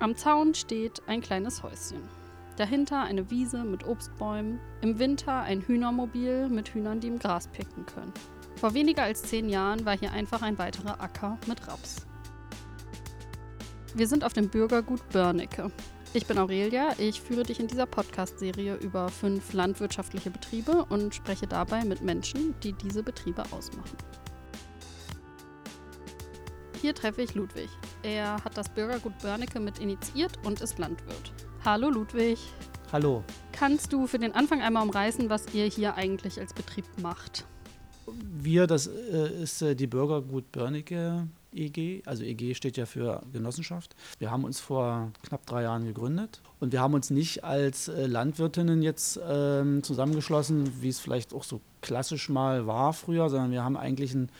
Am Zaun steht ein kleines Häuschen. Dahinter eine Wiese mit Obstbäumen. Im Winter ein Hühnermobil mit Hühnern, die im Gras picken können. Vor weniger als zehn Jahren war hier einfach ein weiterer Acker mit Raps. Wir sind auf dem Bürgergut Börnecke. Ich bin Aurelia, ich führe dich in dieser Podcast-Serie über fünf landwirtschaftliche Betriebe und spreche dabei mit Menschen, die diese Betriebe ausmachen. Hier treffe ich Ludwig. Er hat das Bürgergut Börnecke mit initiiert und ist Landwirt. Hallo Ludwig. Hallo. Kannst du für den Anfang einmal umreißen, was ihr hier eigentlich als Betrieb macht? Wir, das äh, ist äh, die Bürgergut Börnecke EG. Also EG steht ja für Genossenschaft. Wir haben uns vor knapp drei Jahren gegründet und wir haben uns nicht als äh, Landwirtinnen jetzt ähm, zusammengeschlossen, wie es vielleicht auch so klassisch mal war früher, sondern wir haben eigentlich ein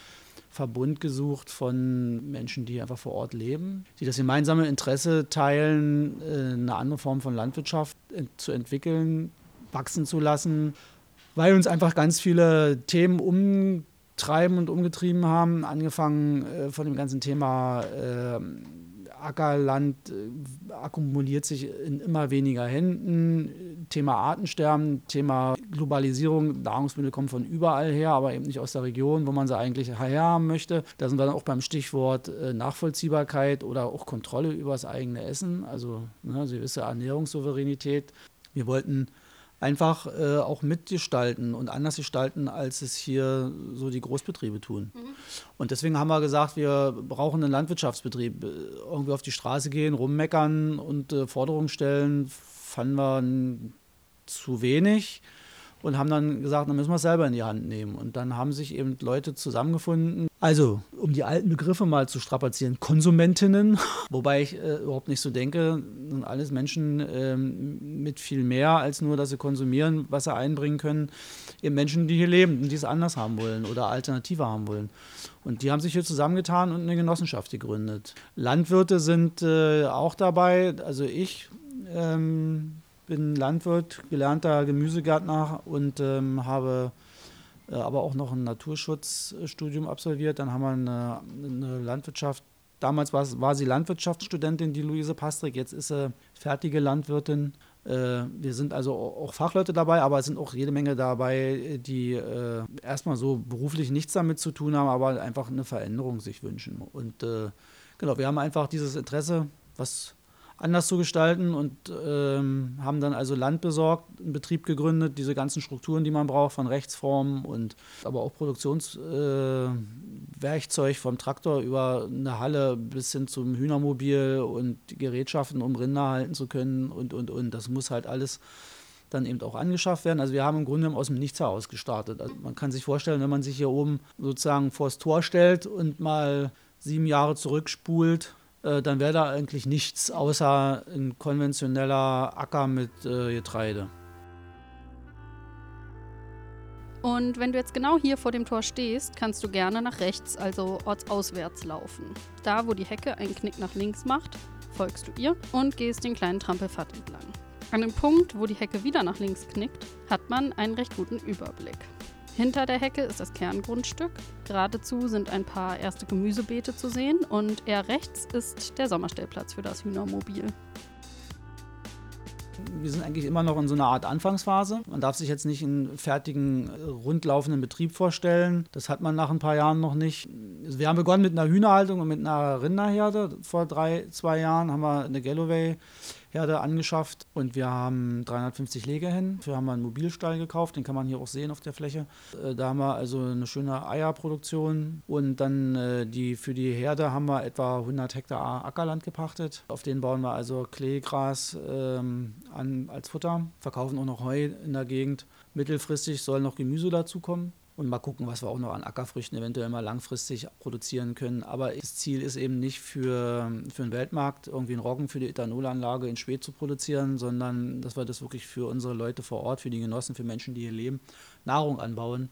Verbund gesucht von Menschen, die einfach vor Ort leben, die das gemeinsame Interesse teilen, äh, eine andere Form von Landwirtschaft zu entwickeln, wachsen zu lassen, weil uns einfach ganz viele Themen umtreiben und umgetrieben haben, angefangen äh, von dem ganzen Thema äh, Ackerland äh, akkumuliert sich in immer weniger Händen. Thema Artensterben, Thema Globalisierung, Nahrungsmittel kommen von überall her, aber eben nicht aus der Region, wo man sie eigentlich herhaben möchte. Da sind wir dann auch beim Stichwort äh, Nachvollziehbarkeit oder auch Kontrolle über das eigene Essen, also ne, gewisse Ernährungssouveränität. Wir wollten einfach äh, auch mitgestalten und anders gestalten, als es hier so die Großbetriebe tun. Mhm. Und deswegen haben wir gesagt, wir brauchen einen Landwirtschaftsbetrieb. Irgendwie auf die Straße gehen, rummeckern und äh, Forderungen stellen, fanden wir zu wenig und haben dann gesagt, dann müssen wir es selber in die Hand nehmen. Und dann haben sich eben Leute zusammengefunden. Also, um die alten Begriffe mal zu strapazieren, Konsumentinnen, wobei ich äh, überhaupt nicht so denke, sind alles Menschen ähm, mit viel mehr als nur, dass sie konsumieren, was sie einbringen können. Eben Menschen, die hier leben und die es anders haben wollen oder Alternative haben wollen. Und die haben sich hier zusammengetan und eine Genossenschaft gegründet. Landwirte sind äh, auch dabei, also ich. Ähm, bin Landwirt, gelernter Gemüsegärtner und ähm, habe äh, aber auch noch ein Naturschutzstudium absolviert. Dann haben wir eine, eine Landwirtschaft. Damals war, sie Landwirtschaftsstudentin, die Luise Pastrik. Jetzt ist sie fertige Landwirtin. Äh, wir sind also auch Fachleute dabei, aber es sind auch jede Menge dabei, die äh, erstmal so beruflich nichts damit zu tun haben, aber einfach eine Veränderung sich wünschen. Und äh, genau, wir haben einfach dieses Interesse, was anders zu gestalten und ähm, haben dann also Land besorgt, einen Betrieb gegründet, diese ganzen Strukturen, die man braucht, von Rechtsformen und aber auch Produktionswerkzeug äh, vom Traktor über eine Halle bis hin zum Hühnermobil und Gerätschaften, um Rinder halten zu können und, und, und. Das muss halt alles dann eben auch angeschafft werden. Also wir haben im Grunde aus dem Nichts heraus gestartet. Also man kann sich vorstellen, wenn man sich hier oben sozusagen vors Tor stellt und mal sieben Jahre zurückspult, äh, dann wäre da eigentlich nichts außer ein konventioneller Acker mit äh, Getreide. Und wenn du jetzt genau hier vor dem Tor stehst, kannst du gerne nach rechts, also ortsauswärts laufen. Da, wo die Hecke einen Knick nach links macht, folgst du ihr und gehst den kleinen Trampelpfad entlang. An dem Punkt, wo die Hecke wieder nach links knickt, hat man einen recht guten Überblick. Hinter der Hecke ist das Kerngrundstück. Geradezu sind ein paar erste Gemüsebeete zu sehen und eher rechts ist der Sommerstellplatz für das Hühnermobil. Wir sind eigentlich immer noch in so einer Art Anfangsphase. Man darf sich jetzt nicht einen fertigen, rundlaufenden Betrieb vorstellen. Das hat man nach ein paar Jahren noch nicht. Wir haben begonnen mit einer Hühnerhaltung und mit einer Rinderherde. Vor drei, zwei Jahren haben wir eine Galloway Herde angeschafft und wir haben 350 Legehennen. Dafür haben wir einen Mobilstall gekauft, den kann man hier auch sehen auf der Fläche. Äh, da haben wir also eine schöne Eierproduktion und dann äh, die, für die Herde haben wir etwa 100 Hektar Ackerland gepachtet. Auf denen bauen wir also Kleegras ähm, an als Futter, verkaufen auch noch Heu in der Gegend. Mittelfristig soll noch Gemüse dazukommen und mal gucken, was wir auch noch an Ackerfrüchten eventuell mal langfristig produzieren können. Aber das Ziel ist eben nicht für, für den Weltmarkt irgendwie einen Roggen für die Ethanolanlage in Schwedt zu produzieren, sondern dass wir das wirklich für unsere Leute vor Ort, für die Genossen, für Menschen, die hier leben, Nahrung anbauen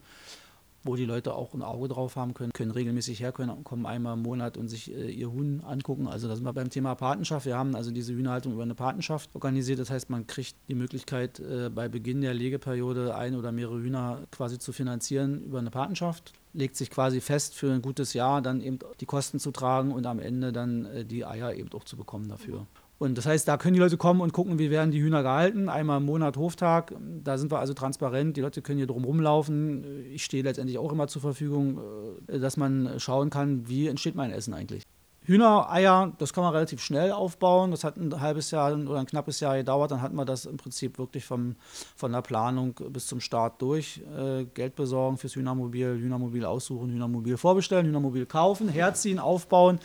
wo die Leute auch ein Auge drauf haben können, können regelmäßig herkommen kommen einmal im Monat und sich äh, ihr Huhn angucken. Also da sind wir beim Thema Patenschaft. Wir haben also diese Hühnerhaltung über eine Patenschaft organisiert. Das heißt, man kriegt die Möglichkeit, äh, bei Beginn der Legeperiode ein oder mehrere Hühner quasi zu finanzieren über eine Patenschaft. Legt sich quasi fest für ein gutes Jahr, dann eben die Kosten zu tragen und am Ende dann äh, die Eier eben auch zu bekommen dafür. Und das heißt, da können die Leute kommen und gucken, wie werden die Hühner gehalten. Einmal im Monat Hoftag. Da sind wir also transparent. Die Leute können hier drum rumlaufen. Ich stehe letztendlich auch immer zur Verfügung, äh, dass man schauen kann, wie entsteht mein Essen eigentlich. Hühnereier, das kann man relativ schnell aufbauen. Das hat ein halbes Jahr oder ein knappes Jahr gedauert. Dann hat man das im Prinzip wirklich vom, von der Planung bis zum Start durch. Äh, Geld besorgen fürs Hühnermobil, Hühnermobil aussuchen, Hühnermobil vorbestellen, Hühnermobil kaufen, herziehen, aufbauen,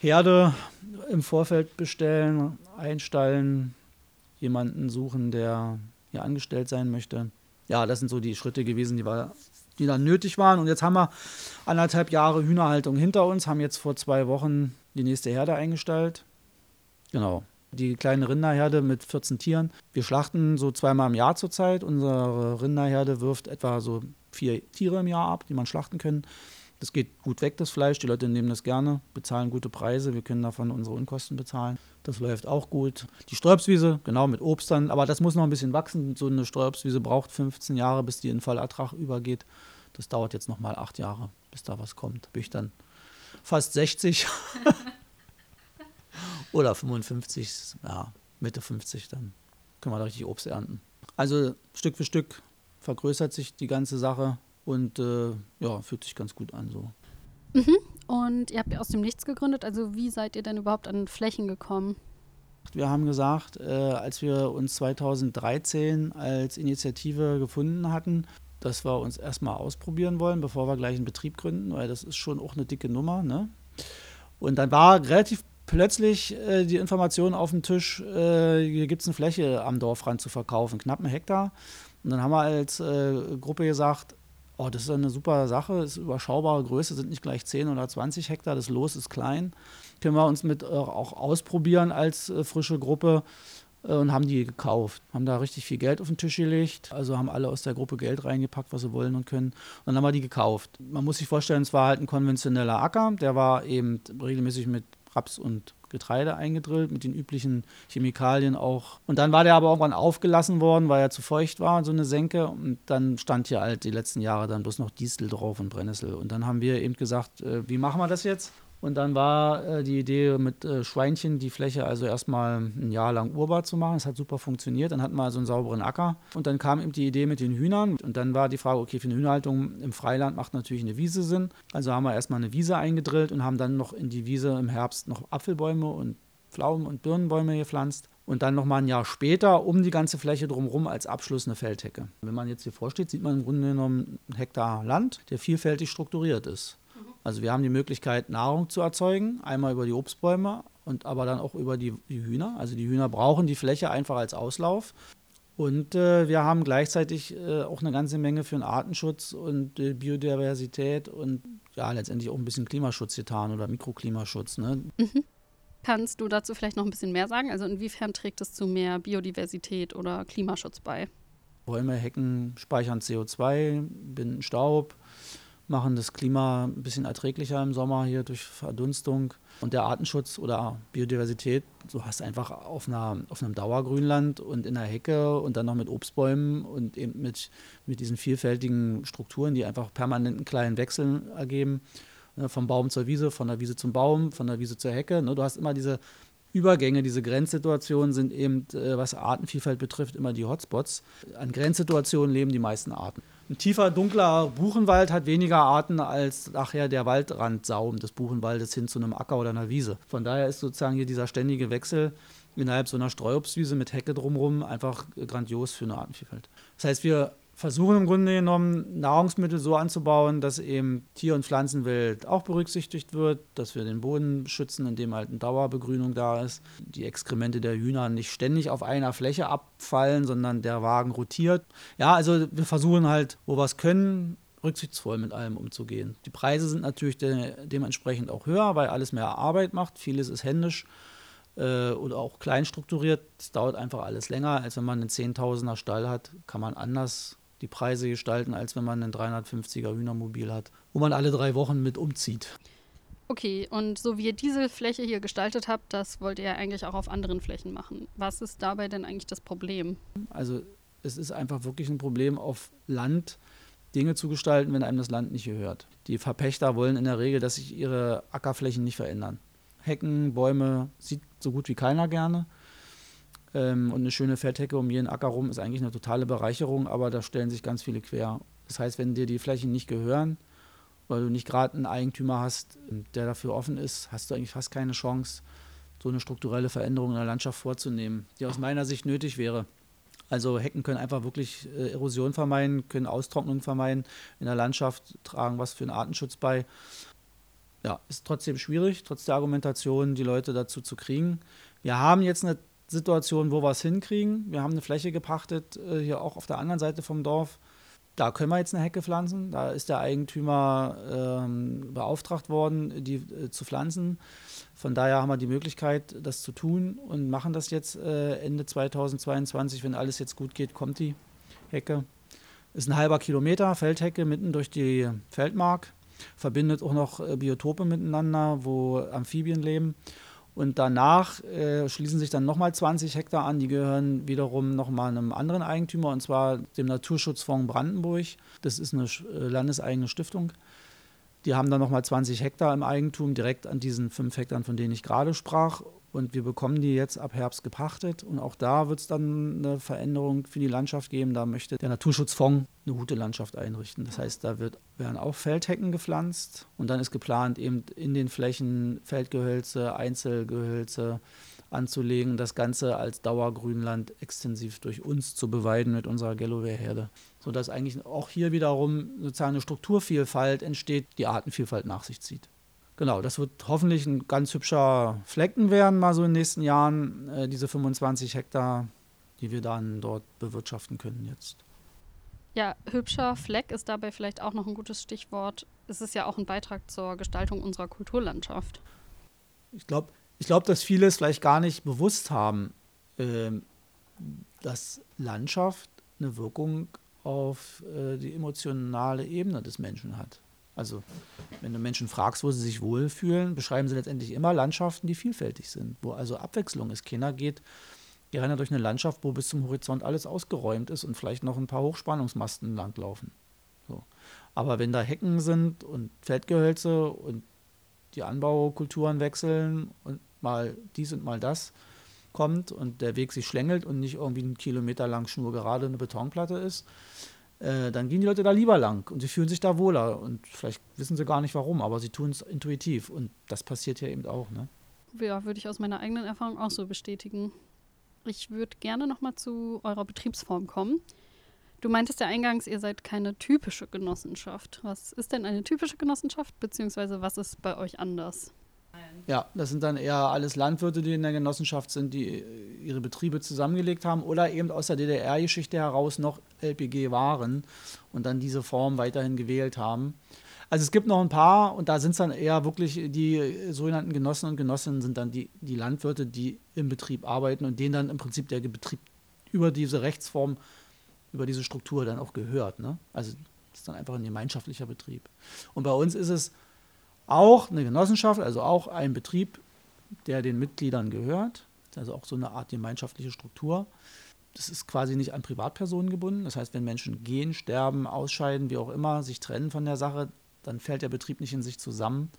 Herde im Vorfeld bestellen, einstallen, jemanden suchen, der hier angestellt sein möchte. Ja, das sind so die Schritte gewesen, die wir die dann nötig waren. Und jetzt haben wir anderthalb Jahre Hühnerhaltung hinter uns, haben jetzt vor zwei Wochen die nächste Herde eingestellt. Genau. Die kleine Rinderherde mit 14 Tieren. Wir schlachten so zweimal im Jahr zurzeit. Unsere Rinderherde wirft etwa so vier Tiere im Jahr ab, die man schlachten können. Das geht gut weg, das Fleisch. Die Leute nehmen das gerne, bezahlen gute Preise. Wir können davon unsere Unkosten bezahlen. Das läuft auch gut. Die Sträubswiese, genau mit Obst dann, aber das muss noch ein bisschen wachsen. So eine Sträubswiese braucht 15 Jahre, bis die in Vollertrag übergeht. Das dauert jetzt noch mal acht Jahre, bis da was kommt. Bin ich dann fast 60 oder 55, ja, Mitte 50, dann können wir da richtig Obst ernten. Also Stück für Stück vergrößert sich die ganze Sache und äh, ja, fühlt sich ganz gut an so. Mhm. Und ihr habt ja aus dem Nichts gegründet. Also wie seid ihr denn überhaupt an Flächen gekommen? Wir haben gesagt, äh, als wir uns 2013 als Initiative gefunden hatten, dass wir uns erstmal ausprobieren wollen, bevor wir gleich einen Betrieb gründen, weil das ist schon auch eine dicke Nummer. Ne? Und dann war relativ plötzlich äh, die Information auf dem Tisch, äh, hier gibt es eine Fläche am Dorfrand zu verkaufen, knapp einen Hektar. Und dann haben wir als äh, Gruppe gesagt, oh, das ist eine super Sache, ist überschaubare Größe, sind nicht gleich 10 oder 20 Hektar, das Los ist klein. Können wir uns mit äh, auch ausprobieren als äh, frische Gruppe äh, und haben die gekauft. Haben da richtig viel Geld auf den Tisch gelegt. Also haben alle aus der Gruppe Geld reingepackt, was sie wollen und können. Und dann haben wir die gekauft. Man muss sich vorstellen, es war halt ein konventioneller Acker. Der war eben regelmäßig mit Raps und Getreide eingedrillt, mit den üblichen Chemikalien auch. Und dann war der aber irgendwann aufgelassen worden, weil er zu feucht war, so eine Senke. Und dann stand hier halt die letzten Jahre dann bloß noch Distel drauf und Brennnessel. Und dann haben wir eben gesagt, äh, wie machen wir das jetzt? Und dann war äh, die Idee mit äh, Schweinchen die Fläche also erstmal ein Jahr lang urbar zu machen. Es hat super funktioniert. Dann hatten wir also einen sauberen Acker. Und dann kam eben die Idee mit den Hühnern. Und dann war die Frage, okay, für eine Hühnerhaltung im Freiland macht natürlich eine Wiese Sinn. Also haben wir erstmal eine Wiese eingedrillt und haben dann noch in die Wiese im Herbst noch Apfelbäume und Pflaumen- und Birnenbäume gepflanzt. Und dann nochmal ein Jahr später um die ganze Fläche drumherum als Abschluss eine Feldhecke. Wenn man jetzt hier vorsteht, sieht man im Grunde genommen einen Hektar Land, der vielfältig strukturiert ist. Also wir haben die Möglichkeit, Nahrung zu erzeugen, einmal über die Obstbäume und aber dann auch über die, die Hühner. Also die Hühner brauchen die Fläche einfach als Auslauf. Und äh, wir haben gleichzeitig äh, auch eine ganze Menge für den Artenschutz und äh, Biodiversität und ja, letztendlich auch ein bisschen Klimaschutz getan oder Mikroklimaschutz. Ne? Mhm. Kannst du dazu vielleicht noch ein bisschen mehr sagen? Also inwiefern trägt es zu mehr Biodiversität oder Klimaschutz bei? Bäume, Hecken speichern CO2, binden Staub machen das Klima ein bisschen erträglicher im Sommer hier durch Verdunstung. Und der Artenschutz oder Biodiversität, du hast einfach auf, einer, auf einem Dauergrünland und in der Hecke und dann noch mit Obstbäumen und eben mit, mit diesen vielfältigen Strukturen, die einfach permanenten kleinen Wechsel ergeben. Ne, vom Baum zur Wiese, von der Wiese zum Baum, von der Wiese zur Hecke. Ne, du hast immer diese Übergänge, diese Grenzsituationen sind eben, äh, was Artenvielfalt betrifft, immer die Hotspots. An Grenzsituationen leben die meisten Arten. Ein tiefer, dunkler Buchenwald hat weniger Arten als nachher der Waldrandsaum des Buchenwaldes hin zu einem Acker oder einer Wiese. Von daher ist sozusagen hier dieser ständige Wechsel innerhalb so einer Streuobstwiese mit Hecke drumherum einfach grandios für eine Artenvielfalt. Das heißt, wir versuchen im Grunde genommen Nahrungsmittel so anzubauen, dass eben Tier- und Pflanzenwelt auch berücksichtigt wird, dass wir den Boden schützen, indem halt eine Dauerbegrünung da ist, die Exkremente der Hühner nicht ständig auf einer Fläche abfallen, sondern der Wagen rotiert. Ja, also wir versuchen halt, wo wir es können, rücksichtsvoll mit allem umzugehen. Die Preise sind natürlich de dementsprechend auch höher, weil alles mehr Arbeit macht. Vieles ist händisch äh, oder auch klein strukturiert. Es dauert einfach alles länger, als wenn man einen Zehntausender Stall hat, kann man anders die Preise gestalten, als wenn man ein 350er Hühnermobil hat, wo man alle drei Wochen mit umzieht. Okay, und so wie ihr diese Fläche hier gestaltet habt, das wollt ihr eigentlich auch auf anderen Flächen machen. Was ist dabei denn eigentlich das Problem? Also es ist einfach wirklich ein Problem auf Land, Dinge zu gestalten, wenn einem das Land nicht gehört. Die Verpächter wollen in der Regel, dass sich ihre Ackerflächen nicht verändern. Hecken, Bäume sieht so gut wie keiner gerne. Ähm, und eine schöne Feldhecke um jeden Acker rum ist eigentlich eine totale Bereicherung, aber da stellen sich ganz viele quer. Das heißt, wenn dir die Flächen nicht gehören, weil du nicht gerade einen Eigentümer hast, der dafür offen ist, hast du eigentlich fast keine Chance, so eine strukturelle Veränderung in der Landschaft vorzunehmen, die aus meiner Sicht nötig wäre. Also Hecken können einfach wirklich äh, Erosion vermeiden, können Austrocknung vermeiden in der Landschaft, tragen was für den Artenschutz bei. Ja, ist trotzdem schwierig, trotz der Argumentation, die Leute dazu zu kriegen. Wir haben jetzt eine Situation, wo wir es hinkriegen. Wir haben eine Fläche gepachtet, äh, hier auch auf der anderen Seite vom Dorf da können wir jetzt eine Hecke pflanzen. Da ist der Eigentümer ähm, beauftragt worden, die äh, zu pflanzen. Von daher haben wir die Möglichkeit, das zu tun und machen das jetzt äh, Ende 2022. Wenn alles jetzt gut geht, kommt die Hecke. Ist ein halber Kilometer Feldhecke mitten durch die Feldmark. Verbindet auch noch äh, Biotope miteinander, wo Amphibien leben. Und danach äh, schließen sich dann nochmal 20 Hektar an, die gehören wiederum nochmal einem anderen Eigentümer, und zwar dem Naturschutzfonds Brandenburg. Das ist eine äh, landeseigene Stiftung. Die haben dann nochmal 20 Hektar im Eigentum, direkt an diesen fünf Hektar, von denen ich gerade sprach. Und wir bekommen die jetzt ab Herbst gepachtet. Und auch da wird es dann eine Veränderung für die Landschaft geben. Da möchte der Naturschutzfonds eine gute Landschaft einrichten. Das heißt, da wird, werden auch Feldhecken gepflanzt. Und dann ist geplant, eben in den Flächen Feldgehölze, Einzelgehölze anzulegen, das Ganze als Dauergrünland extensiv durch uns zu beweiden mit unserer Galloway-Herde. Sodass eigentlich auch hier wiederum sozusagen eine Strukturvielfalt entsteht, die Artenvielfalt nach sich zieht. Genau, das wird hoffentlich ein ganz hübscher Flecken werden, mal so in den nächsten Jahren, äh, diese 25 Hektar, die wir dann dort bewirtschaften können jetzt. Ja, hübscher Fleck ist dabei vielleicht auch noch ein gutes Stichwort. Es ist ja auch ein Beitrag zur Gestaltung unserer Kulturlandschaft. Ich glaube, ich glaub, dass viele es vielleicht gar nicht bewusst haben, äh, dass Landschaft eine Wirkung auf äh, die emotionale Ebene des Menschen hat. Also, wenn du Menschen fragst, wo sie sich wohlfühlen, beschreiben sie letztendlich immer Landschaften, die vielfältig sind, wo also Abwechslung ist. Keiner geht gerne durch eine Landschaft, wo bis zum Horizont alles ausgeräumt ist und vielleicht noch ein paar Hochspannungsmasten langlaufen. So. Aber wenn da Hecken sind und Feldgehölze und die Anbaukulturen wechseln und mal dies und mal das kommt und der Weg sich schlängelt und nicht irgendwie einen Kilometer lang schnurgerade eine Betonplatte ist, äh, dann gehen die Leute da lieber lang und sie fühlen sich da wohler. Und vielleicht wissen sie gar nicht warum, aber sie tun es intuitiv. Und das passiert ja eben auch. Ne? Ja, würde ich aus meiner eigenen Erfahrung auch so bestätigen. Ich würde gerne nochmal zu eurer Betriebsform kommen. Du meintest ja eingangs, ihr seid keine typische Genossenschaft. Was ist denn eine typische Genossenschaft, beziehungsweise was ist bei euch anders? Ja, das sind dann eher alles Landwirte, die in der Genossenschaft sind, die äh, ihre Betriebe zusammengelegt haben oder eben aus der DDR-Geschichte heraus noch LPG waren und dann diese Form weiterhin gewählt haben. Also es gibt noch ein paar und da sind es dann eher wirklich die sogenannten Genossen und Genossinnen sind dann die, die Landwirte, die im Betrieb arbeiten und denen dann im Prinzip der Betrieb über diese Rechtsform, über diese Struktur dann auch gehört. Ne? Also das ist dann einfach ein gemeinschaftlicher Betrieb. Und bei uns ist es auch eine Genossenschaft, also auch ein Betrieb, der den Mitgliedern gehört. Also auch so eine Art gemeinschaftliche Struktur. Das ist quasi nicht an Privatpersonen gebunden. Das heißt, wenn Menschen gehen, sterben, ausscheiden, wie auch immer, sich trennen von der Sache, dann fällt der Betrieb nicht in sich zusammen,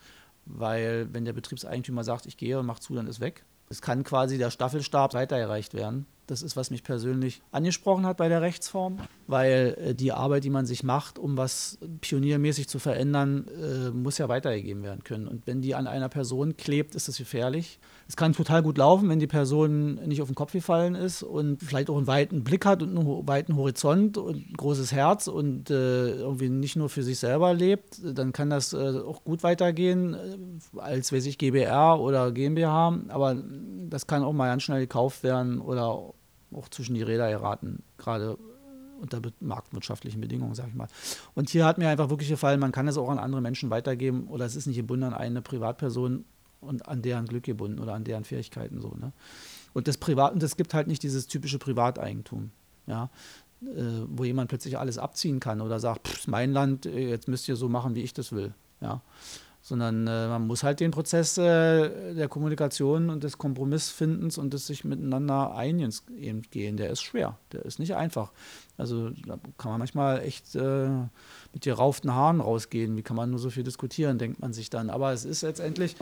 weil wenn der Betriebseigentümer sagt, ich gehe und mach zu, dann ist weg. Es kann quasi der Staffelstab weitergereicht werden. Das ist, was mich persönlich angesprochen hat bei der Rechtsform, weil äh, die Arbeit, die man sich macht, um was pioniermäßig zu verändern, äh, muss ja weitergegeben werden können. Und wenn die an einer Person klebt, ist das gefährlich. Es kann total gut laufen, wenn die Person nicht auf den Kopf gefallen ist und vielleicht auch einen weiten Blick hat und einen weiten Horizont und ein großes Herz und äh, irgendwie nicht nur für sich selber lebt, dann kann das auch gut weitergehen als, weiß ich, GBR oder GmbH. Aber das kann auch mal ganz schnell gekauft werden oder auch zwischen die Räder geraten, gerade unter marktwirtschaftlichen Bedingungen, sag ich mal. Und hier hat mir einfach wirklich gefallen, man kann es auch an andere Menschen weitergeben oder es ist nicht gebunden an eine Privatperson und an deren Glück gebunden oder an deren Fähigkeiten so. Ne? Und das Privat, und es gibt halt nicht dieses typische Privateigentum, ja, äh, wo jemand plötzlich alles abziehen kann oder sagt, pff, mein Land, äh, jetzt müsst ihr so machen, wie ich das will, ja sondern äh, man muss halt den Prozess äh, der Kommunikation und des Kompromissfindens und des sich miteinander einigen gehen. Der ist schwer, der ist nicht einfach. Also da kann man manchmal echt äh, mit gerauften Haaren rausgehen. Wie kann man nur so viel diskutieren, denkt man sich dann. Aber es ist letztendlich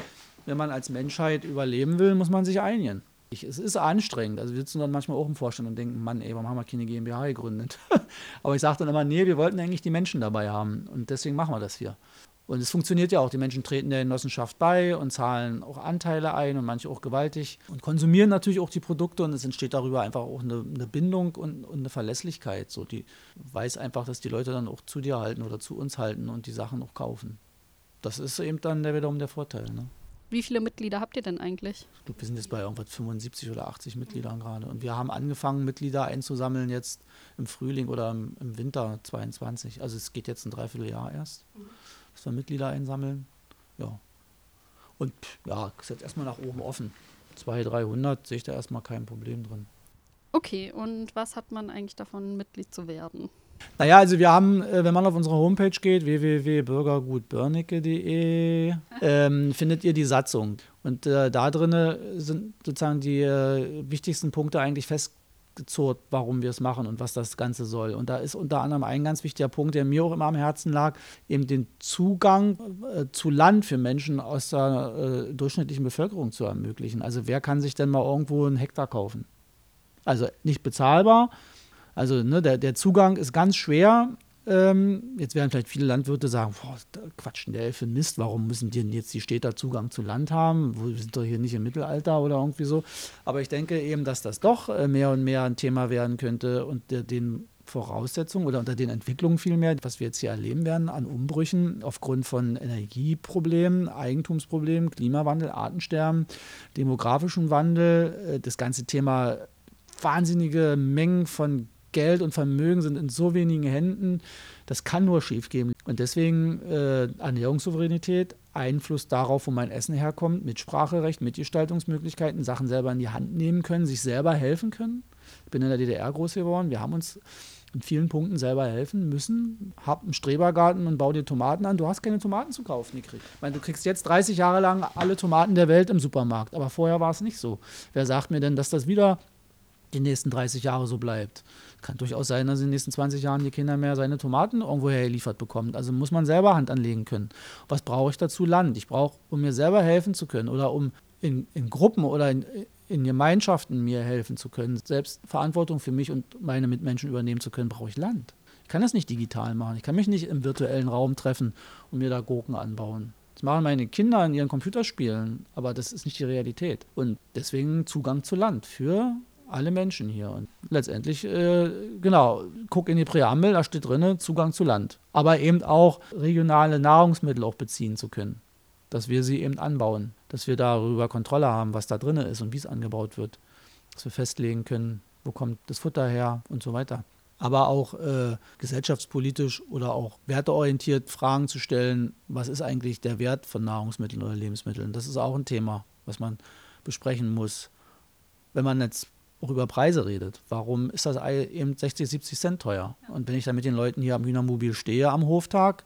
wenn man als Menschheit überleben will, muss man sich einigen. Ich, es ist anstrengend. Also wir sitzen dann manchmal auch im Vorstand und denken, Mann, ey, warum haben wir keine GmbH gegründet? Aber ich sage dann immer, nee, wir wollten eigentlich die Menschen dabei haben und deswegen machen wir das hier. Und es funktioniert ja auch. Die Menschen treten der Genossenschaft bei und zahlen auch Anteile ein und manche auch gewaltig und konsumieren natürlich auch die Produkte und es entsteht darüber einfach auch eine, eine Bindung und, und, eine Verlässlichkeit. So, die weiß einfach, dass die Leute dann auch zu dir halten oder zu uns halten und die Sachen auch kaufen. Das ist eben dann der, wiederum der Vorteil. Ne? Wie viele Mitglieder habt ihr denn eigentlich? Ich glaube, wir sind jetzt bei irgendwas 75 oder 80 Mitgliedern gerade. Und wir haben angefangen, Mitglieder einzusammeln jetzt im Frühling oder im, im Winter 22. Also es geht jetzt ein Dreivierteljahr erst, dass wir Mitglieder einsammeln. Ja. Und ja, ist jetzt erstmal nach oben offen. 200, 300 sehe ich da erstmal kein Problem drin. Okay, und was hat man eigentlich davon, Mitglied zu werden? Naja, also wir haben, äh, wenn man auf unsere Homepage geht, www.bürgergutbörnicke.de, ähm, findet ihr die Satzung. Und äh, da drin sind sozusagen die äh, wichtigsten Punkte eigentlich festgezurrt, warum wir es machen und was das Ganze soll. Und da ist unter anderem ein ganz wichtiger Punkt, der mir auch immer am Herzen lag, eben den Zugang äh, zu Land für Menschen aus der äh, durchschnittlichen Bevölkerung zu ermöglichen. Also wer kann sich denn mal irgendwo einen Hektar kaufen? Also nicht bezahlbar, also ne, der, der Zugang ist ganz schwer. Ähm, jetzt werden vielleicht viele Landwirte sagen, boah, quatschen der für Mist, warum müssen die denn jetzt die Städter Zugang zu Land haben? Wir sind doch hier nicht im Mittelalter oder irgendwie so. Aber ich denke eben, dass das doch äh, mehr und mehr ein Thema werden könnte und den Voraussetzungen oder unter den Entwicklungen vielmehr, was wir jetzt hier erleben werden an Umbrüchen aufgrund von Energieproblemen, Eigentumsproblemen, Klimawandel, Artensterben, demografischen Wandel, äh, das ganze Thema wahnsinnige Mengen von Geld und Vermögen sind in so wenigen Händen, das kann nur schief gehen. Und deswegen äh, Ernährungssouveränität, Einfluss darauf, wo mein Essen herkommt, Mitspracherecht, Mitgestaltungsmöglichkeiten, Sachen selber in die Hand nehmen können, sich selber helfen können. Ich bin in der DDR groß geworden. Wir haben uns in vielen Punkten selber helfen müssen. Hab einen Strebergarten und bau dir Tomaten an. Du hast keine Tomaten zu kaufen gekriegt. Ich meine, du kriegst jetzt 30 Jahre lang alle Tomaten der Welt im Supermarkt, aber vorher war es nicht so. Wer sagt mir denn, dass das wieder die nächsten 30 Jahre so bleibt. Kann durchaus sein, dass in den nächsten 20 Jahren die Kinder mehr seine Tomaten irgendwoher geliefert bekommen. Also muss man selber Hand anlegen können. Was brauche ich dazu? Land. Ich brauche, um mir selber helfen zu können oder um in, in Gruppen oder in, in Gemeinschaften mir helfen zu können, selbst Verantwortung für mich und meine Mitmenschen übernehmen zu können, brauche ich Land. Ich kann das nicht digital machen. Ich kann mich nicht im virtuellen Raum treffen und mir da Gurken anbauen. Das machen meine Kinder in ihren Computerspielen, aber das ist nicht die Realität. Und deswegen Zugang zu Land für alle Menschen hier. Und letztendlich, äh, genau, guck in die Präambel, da steht drin, Zugang zu Land. Aber eben auch regionale Nahrungsmittel auch beziehen zu können. Dass wir sie eben anbauen. Dass wir darüber Kontrolle haben, was da drin ist und wie es angebaut wird. Dass wir festlegen können, wo kommt das Futter her und so weiter. Aber auch äh, gesellschaftspolitisch oder auch werteorientiert Fragen zu stellen, was ist eigentlich der Wert von Nahrungsmitteln oder Lebensmitteln. Das ist auch ein Thema, was man besprechen muss. Wenn man jetzt auch über Preise redet. Warum ist das Ei eben 60, 70 Cent teuer? Und wenn ich dann mit den Leuten hier am Hühnermobil stehe am Hoftag,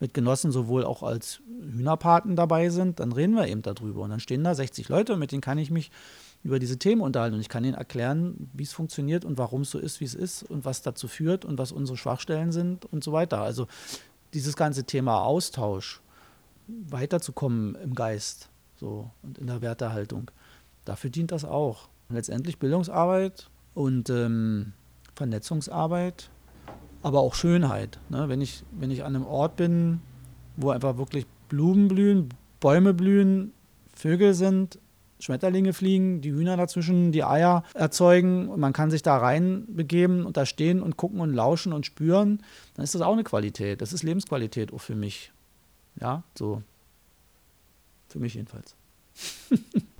mit Genossen sowohl auch als Hühnerpaten dabei sind, dann reden wir eben darüber. Und dann stehen da 60 Leute, mit denen kann ich mich über diese Themen unterhalten. Und ich kann ihnen erklären, wie es funktioniert und warum es so ist, wie es ist und was dazu führt und was unsere Schwachstellen sind und so weiter. Also dieses ganze Thema Austausch, weiterzukommen im Geist so, und in der Wertehaltung, dafür dient das auch letztendlich Bildungsarbeit und ähm, Vernetzungsarbeit, aber auch Schönheit. Ne? Wenn, ich, wenn ich an einem Ort bin, wo einfach wirklich Blumen blühen, Bäume blühen, Vögel sind, Schmetterlinge fliegen, die Hühner dazwischen die Eier erzeugen und man kann sich da reinbegeben und da stehen und gucken und lauschen und spüren, dann ist das auch eine Qualität. Das ist Lebensqualität auch für mich. Ja, so. Für mich jedenfalls.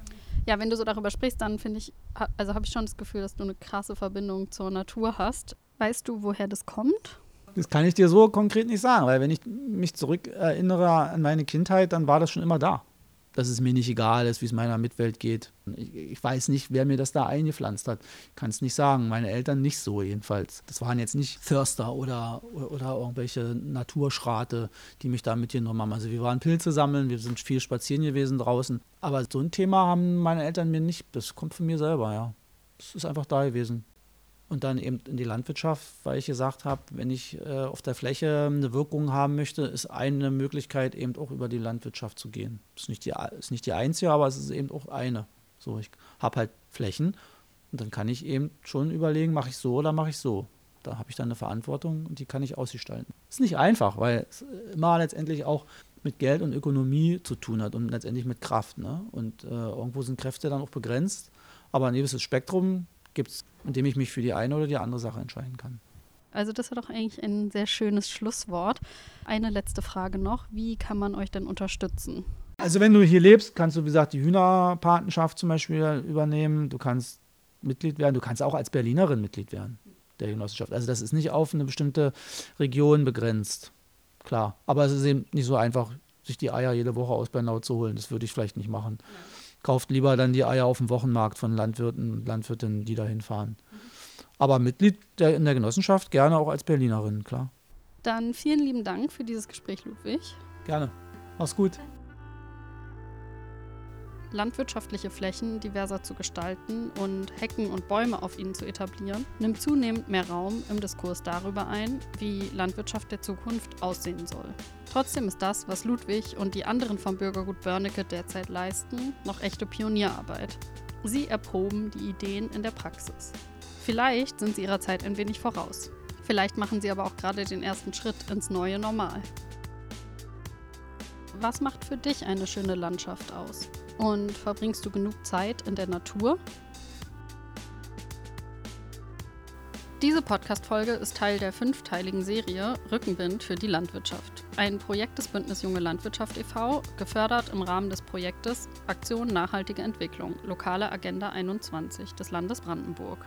Ja, wenn du so darüber sprichst, dann finde ich, also habe ich schon das Gefühl, dass du eine krasse Verbindung zur Natur hast. Weißt du, woher das kommt? Das kann ich dir so konkret nicht sagen, weil wenn ich mich zurückerinnere an meine Kindheit, dann war das schon immer da dass es mir nicht egal ist, wie es meiner Mitwelt geht. Ich, ich, weiß nicht, wer mir das da eingepflanzt hat. Ich kann es nicht sagen. Meine Eltern nicht so jedenfalls. Das waren jetzt nicht Förster oder, oder, oder irgendwelche Naturschrate, die mich da mitgenommen haben. Also wir waren Pilze sammeln, wir sind viel spazieren gewesen draußen. Aber so ein Thema haben meine Eltern mir nicht. Das kommt von mir selber, ja. Das ist einfach da gewesen. Und dann eben in die Landwirtschaft, weil ich gesagt habe, wenn ich äh, auf der Fläche eine Wirkung haben möchte, ist eine Möglichkeit eben auch über die Landwirtschaft zu gehen. Ist nicht die, ist nicht die einzige, aber es ist eben auch eine. So, ich habe halt Flächen und dann kann ich eben schon überlegen, mache ich so oder mache ich so. Da habe ich dann eine Verantwortung und die kann ich ausgestalten. Ist nicht einfach, weil es immer letztendlich auch mit Geld und Ökonomie zu tun hat und letztendlich mit Kraft. Ne? Und äh, irgendwo sind Kräfte dann auch begrenzt, aber ein gewisses Spektrum gibt es, in dem ich mich für die eine oder die andere Sache entscheiden kann. Also das war doch eigentlich ein sehr schönes Schlusswort. Eine letzte Frage noch. Wie kann man euch denn unterstützen? Also wenn du hier lebst, kannst du, wie gesagt, die Hühnerpatenschaft zum Beispiel übernehmen. Du kannst Mitglied werden. Du kannst auch als Berlinerin Mitglied werden der Genossenschaft. Also das ist nicht auf eine bestimmte Region begrenzt. Klar. Aber es ist eben nicht so einfach, sich die Eier jede Woche aus Bernau zu holen. Das würde ich vielleicht nicht machen. Ja. Kauft lieber dann die Eier auf dem Wochenmarkt von Landwirten und Landwirtinnen, die da hinfahren. Aber Mitglied der, in der Genossenschaft gerne auch als Berlinerin, klar. Dann vielen lieben Dank für dieses Gespräch, Ludwig. Gerne. Mach's gut landwirtschaftliche Flächen diverser zu gestalten und Hecken und Bäume auf ihnen zu etablieren, nimmt zunehmend mehr Raum im Diskurs darüber ein, wie Landwirtschaft der Zukunft aussehen soll. Trotzdem ist das, was Ludwig und die anderen vom Bürgergut Börnecke derzeit leisten, noch echte Pionierarbeit. Sie erproben die Ideen in der Praxis. Vielleicht sind sie ihrer Zeit ein wenig voraus. Vielleicht machen sie aber auch gerade den ersten Schritt ins neue Normal. Was macht für dich eine schöne Landschaft aus? Und verbringst du genug Zeit in der Natur? Diese Podcast-Folge ist Teil der fünfteiligen Serie Rückenwind für die Landwirtschaft. Ein Projekt des Bündnis Junge Landwirtschaft e.V., gefördert im Rahmen des Projektes Aktion Nachhaltige Entwicklung, lokale Agenda 21 des Landes Brandenburg.